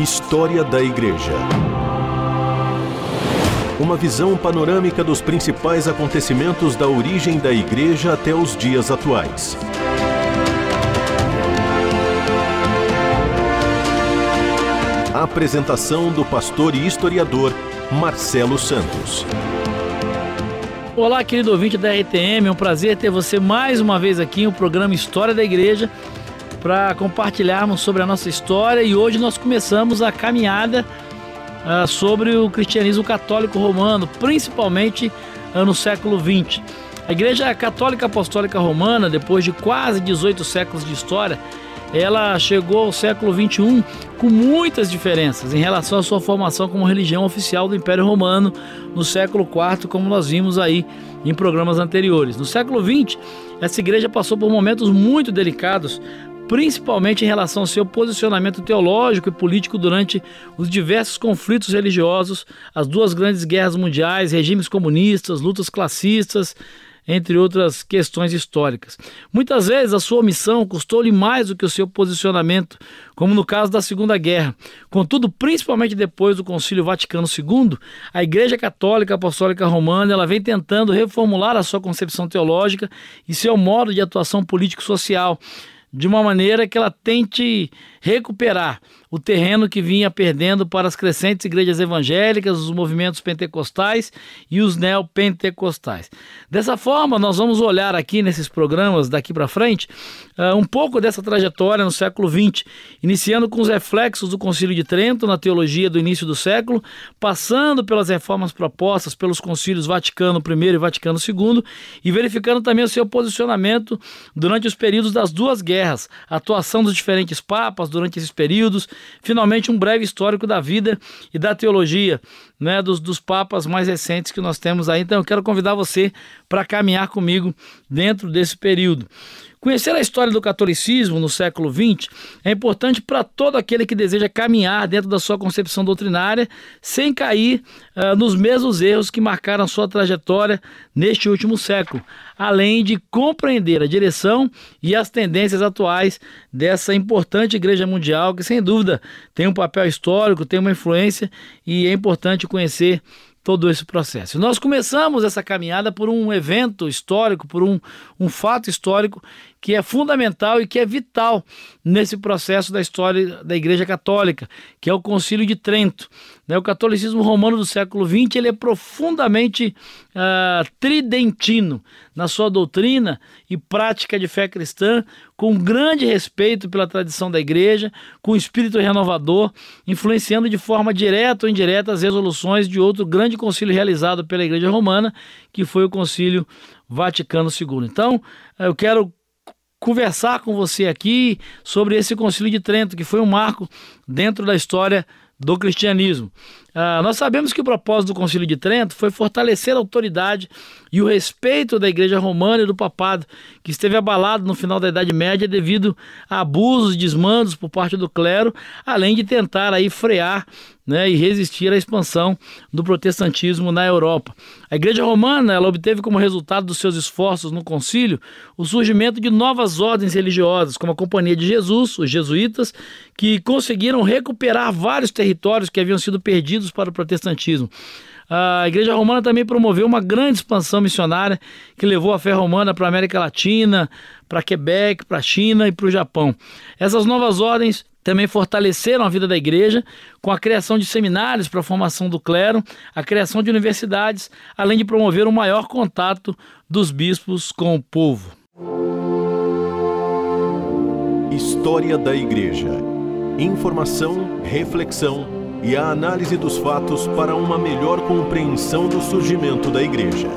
História da Igreja. Uma visão panorâmica dos principais acontecimentos da origem da Igreja até os dias atuais. A apresentação do pastor e historiador Marcelo Santos. Olá, querido ouvinte da RTM, é um prazer ter você mais uma vez aqui no programa História da Igreja para compartilharmos sobre a nossa história e hoje nós começamos a caminhada uh, sobre o cristianismo católico romano, principalmente uh, no século XX. A Igreja Católica Apostólica Romana, depois de quase 18 séculos de história, ela chegou ao século XXI com muitas diferenças em relação à sua formação como religião oficial do Império Romano no século IV, como nós vimos aí em programas anteriores. No século XX, essa igreja passou por momentos muito delicados principalmente em relação ao seu posicionamento teológico e político durante os diversos conflitos religiosos, as duas grandes guerras mundiais, regimes comunistas, lutas classistas, entre outras questões históricas. Muitas vezes a sua omissão custou-lhe mais do que o seu posicionamento, como no caso da Segunda Guerra. Contudo, principalmente depois do Concílio Vaticano II, a Igreja Católica Apostólica Romana ela vem tentando reformular a sua concepção teológica e seu modo de atuação político-social de uma maneira que ela tente recuperar o terreno que vinha perdendo para as crescentes igrejas evangélicas, os movimentos pentecostais e os neopentecostais. Dessa forma, nós vamos olhar aqui nesses programas daqui para frente uh, um pouco dessa trajetória no século XX, iniciando com os reflexos do Concílio de Trento na teologia do início do século, passando pelas reformas propostas pelos concílios Vaticano I e Vaticano II e verificando também o seu posicionamento durante os períodos das duas guerras, a atuação dos diferentes papas durante esses períodos, finalmente um breve histórico da vida e da teologia né, dos, dos papas mais recentes que nós temos aí. Então eu quero convidar você para caminhar comigo dentro desse período. Conhecer a história do catolicismo no século XX é importante para todo aquele que deseja caminhar dentro da sua concepção doutrinária sem cair uh, nos mesmos erros que marcaram sua trajetória neste último século, além de compreender a direção e as tendências atuais dessa importante igreja mundial que, sem dúvida, tem um papel histórico, tem uma influência e é importante conhecer todo esse processo. Nós começamos essa caminhada por um evento histórico, por um, um fato histórico que é fundamental e que é vital nesse processo da história da Igreja Católica, que é o Concílio de Trento. Né? O catolicismo romano do século XX ele é profundamente uh, tridentino na sua doutrina e prática de fé cristã, com grande respeito pela tradição da Igreja, com espírito renovador, influenciando de forma direta ou indireta as resoluções de outro grande concílio realizado pela Igreja Romana, que foi o Concílio Vaticano II. Então, eu quero conversar com você aqui sobre esse Concílio de Trento, que foi um marco dentro da história do cristianismo. Ah, nós sabemos que o propósito do Concílio de Trento foi fortalecer a autoridade e o respeito da Igreja Romana e do Papado, que esteve abalado no final da Idade Média devido a abusos e desmandos por parte do clero, além de tentar aí frear né, e resistir à expansão do protestantismo na Europa. A Igreja Romana ela obteve como resultado dos seus esforços no concílio o surgimento de novas ordens religiosas, como a Companhia de Jesus, os jesuítas, que conseguiram recuperar vários territórios que haviam sido perdidos perdidos para o protestantismo. A Igreja Romana também promoveu uma grande expansão missionária que levou a fé romana para a América Latina, para Quebec, para a China e para o Japão. Essas novas ordens também fortaleceram a vida da igreja com a criação de seminários para a formação do clero, a criação de universidades, além de promover um maior contato dos bispos com o povo. História da Igreja. Informação, reflexão e a análise dos fatos para uma melhor compreensão do surgimento da Igreja.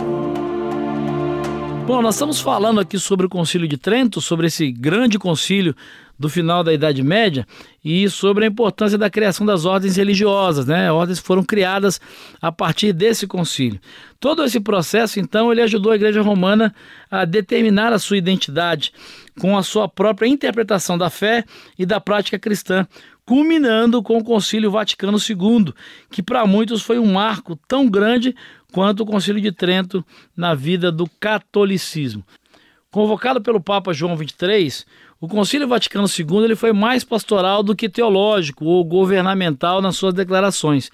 Bom, nós estamos falando aqui sobre o Concílio de Trento, sobre esse grande concílio do final da Idade Média e sobre a importância da criação das ordens religiosas, né? Ordens foram criadas a partir desse concílio. Todo esse processo, então, ele ajudou a Igreja Romana a determinar a sua identidade com a sua própria interpretação da fé e da prática cristã, culminando com o Concílio Vaticano II, que para muitos foi um marco tão grande quanto o Concílio de Trento na vida do catolicismo. Convocado pelo Papa João XXIII, O Concílio Vaticano II ele foi mais pastoral do que teológico ou governamental nas suas declarações.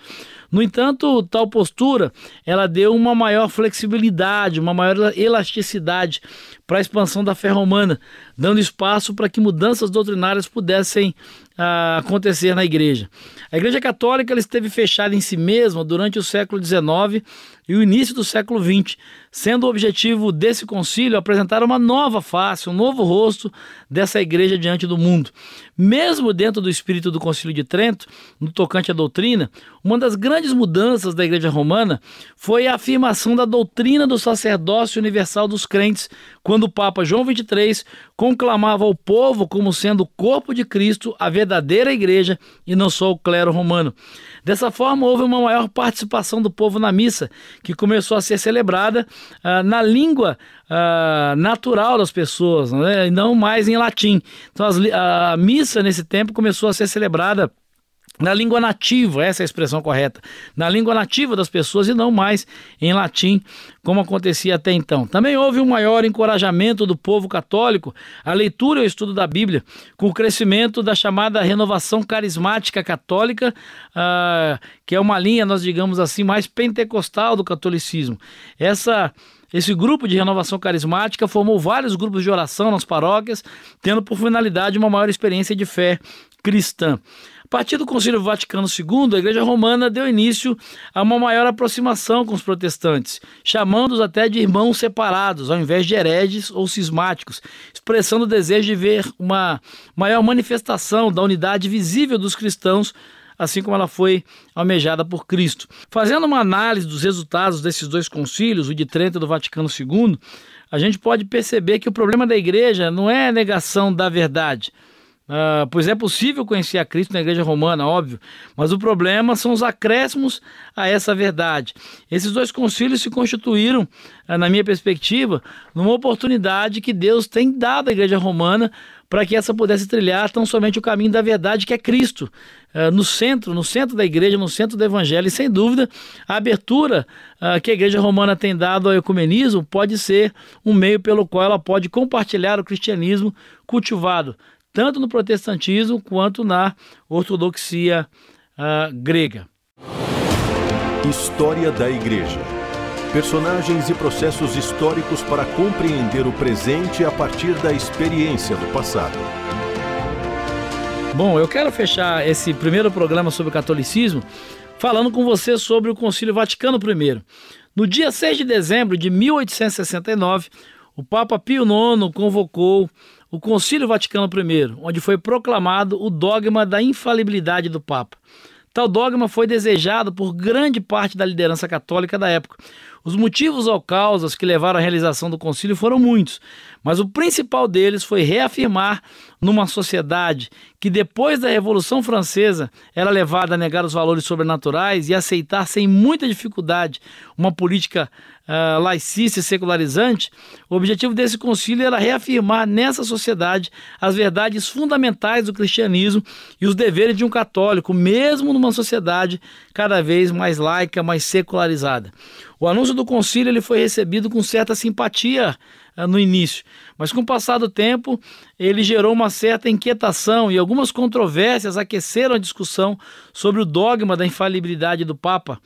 No entanto, tal postura ela deu uma maior flexibilidade, uma maior elasticidade para a expansão da fé romana, dando espaço para que mudanças doutrinárias pudessem ah, acontecer na igreja. A Igreja Católica esteve fechada em si mesma durante o século XIX e o início do século XX, sendo o objetivo desse concílio apresentar uma nova face, um novo rosto dessa igreja diante do mundo. Mesmo dentro do espírito do Concílio de Trento, no tocante à doutrina, uma das grandes mudanças da Igreja Romana foi a afirmação da doutrina do sacerdócio universal dos crentes, quando o Papa João XXIII conclamava o povo como sendo o corpo de Cristo, a verdadeira igreja e não só o clero romano. Dessa forma, houve uma maior participação do povo na missa, que começou a ser celebrada ah, na língua ah, natural das pessoas, né? não mais em latim. Então, as, a missa nesse tempo começou a ser celebrada na língua nativa, essa é a expressão correta, na língua nativa das pessoas e não mais em latim, como acontecia até então. Também houve um maior encorajamento do povo católico à leitura e ao estudo da Bíblia, com o crescimento da chamada renovação carismática católica, uh, que é uma linha, nós digamos assim, mais pentecostal do catolicismo. Essa esse grupo de renovação carismática formou vários grupos de oração nas paróquias, tendo por finalidade uma maior experiência de fé cristã. A partir do Concílio Vaticano II, a Igreja Romana deu início a uma maior aproximação com os protestantes, chamando-os até de irmãos separados, ao invés de hereges ou cismáticos, expressando o desejo de ver uma maior manifestação da unidade visível dos cristãos assim como ela foi almejada por Cristo. Fazendo uma análise dos resultados desses dois concílios, o de Trento e do Vaticano II, a gente pode perceber que o problema da igreja não é a negação da verdade, Uh, pois é possível conhecer a Cristo na igreja romana, óbvio, mas o problema são os acréscimos a essa verdade. Esses dois concílios se constituíram, uh, na minha perspectiva, numa oportunidade que Deus tem dado à igreja romana para que essa pudesse trilhar tão somente o caminho da verdade que é Cristo, uh, no centro, no centro da igreja, no centro do evangelho. E sem dúvida, a abertura que a igreja romana tem dado ao ecumenismo pode ser um meio pelo qual ela pode compartilhar o cristianismo cultivado tanto no protestantismo quanto na ortodoxia uh, grega. História da Igreja. Personagens e processos históricos para compreender o presente a partir da experiência do passado. Bom, eu quero fechar esse primeiro programa sobre o catolicismo falando com você sobre o Concílio Vaticano I. No dia 6 de dezembro de 1869, o Papa Pio IX convocou o Concílio Vaticano I, onde foi proclamado o dogma da infalibilidade do Papa. Tal dogma foi desejado por grande parte da liderança católica da época. Os motivos ou causas que levaram à realização do concílio foram muitos, mas o principal deles foi reafirmar numa sociedade que depois da Revolução Francesa era levada a negar os valores sobrenaturais e aceitar sem muita dificuldade uma política uh, laicista e secularizante, o objetivo desse concílio era reafirmar nessa sociedade as verdades fundamentais do cristianismo e os deveres de um católico, mesmo numa sociedade cada vez mais laica, mais secularizada. O anúncio do concílio ele foi recebido com certa simpatia uh, no início, mas com o passar do tempo ele gerou uma certa inquietação e algumas controvérsias aqueceram a discussão sobre o dogma da infalibilidade do Papa.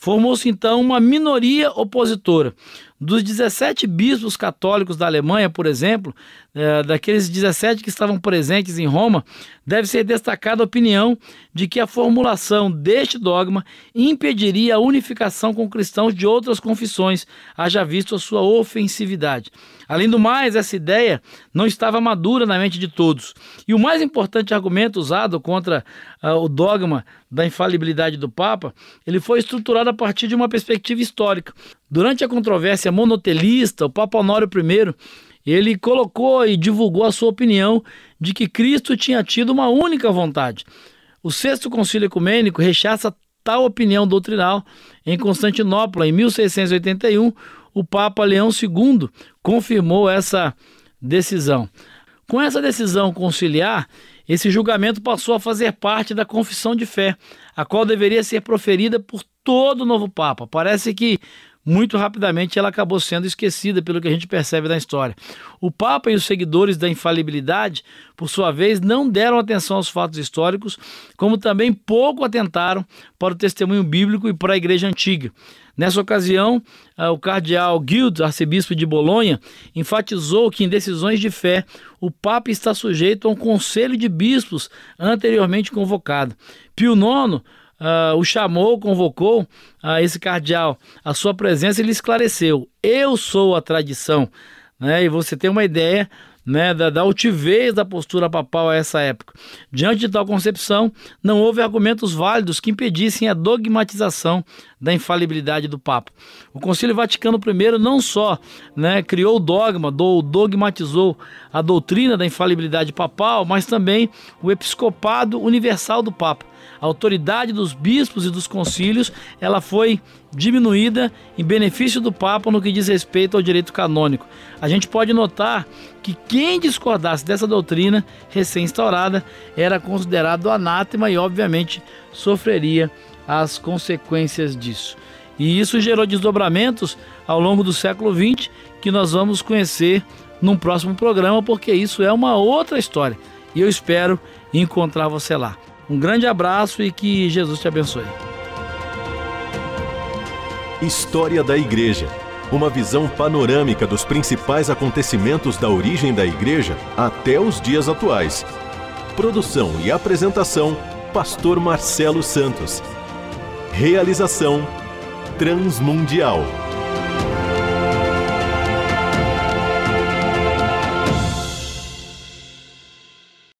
Formou-se então uma minoria opositora. Dos 17 bispos católicos da Alemanha, por exemplo, é, daqueles 17 que estavam presentes em Roma, deve ser destacada a opinião de que a formulação deste dogma impediria a unificação com cristãos de outras confissões, haja visto a sua ofensividade. Além do mais, essa ideia não estava madura na mente de todos. E o mais importante argumento usado contra uh, o dogma da infalibilidade do Papa, ele foi estruturado a partir de uma perspectiva histórica. Durante a controvérsia monotelista, o Papa Honório I ele colocou e divulgou a sua opinião de que Cristo tinha tido uma única vontade. O Sexto Concílio Ecumênico rechaça tal opinião doutrinal. Em Constantinopla, em 1681, o Papa Leão II confirmou essa decisão. Com essa decisão conciliar, esse julgamento passou a fazer parte da confissão de fé, a qual deveria ser proferida por todo o novo Papa. Parece que muito rapidamente ela acabou sendo esquecida, pelo que a gente percebe na história. O Papa e os seguidores da infalibilidade, por sua vez, não deram atenção aos fatos históricos, como também pouco atentaram para o testemunho bíblico e para a Igreja Antiga. Nessa ocasião, ah, o cardeal Guild, arcebispo de Bolonha, enfatizou que em decisões de fé o Papa está sujeito a um conselho de bispos anteriormente convocado. Pio IX Uh, o chamou, convocou uh, esse cardeal a sua presença e lhe esclareceu: Eu sou a tradição. Né? E você tem uma ideia né, da, da altivez da postura papal a essa época. Diante de tal concepção, não houve argumentos válidos que impedissem a dogmatização da infalibilidade do Papa. O Concílio Vaticano I não só né, criou o dogma, do, dogmatizou a doutrina da infalibilidade papal, mas também o episcopado universal do Papa. A autoridade dos bispos e dos concílios ela foi diminuída em benefício do Papa no que diz respeito ao direito canônico. A gente pode notar que quem discordasse dessa doutrina recém-instaurada era considerado anátema e, obviamente, sofreria as consequências disso. E isso gerou desdobramentos ao longo do século XX que nós vamos conhecer num próximo programa, porque isso é uma outra história. E eu espero encontrar você lá. Um grande abraço e que Jesus te abençoe. História da Igreja. Uma visão panorâmica dos principais acontecimentos da origem da Igreja até os dias atuais. Produção e apresentação: Pastor Marcelo Santos. Realização: Transmundial.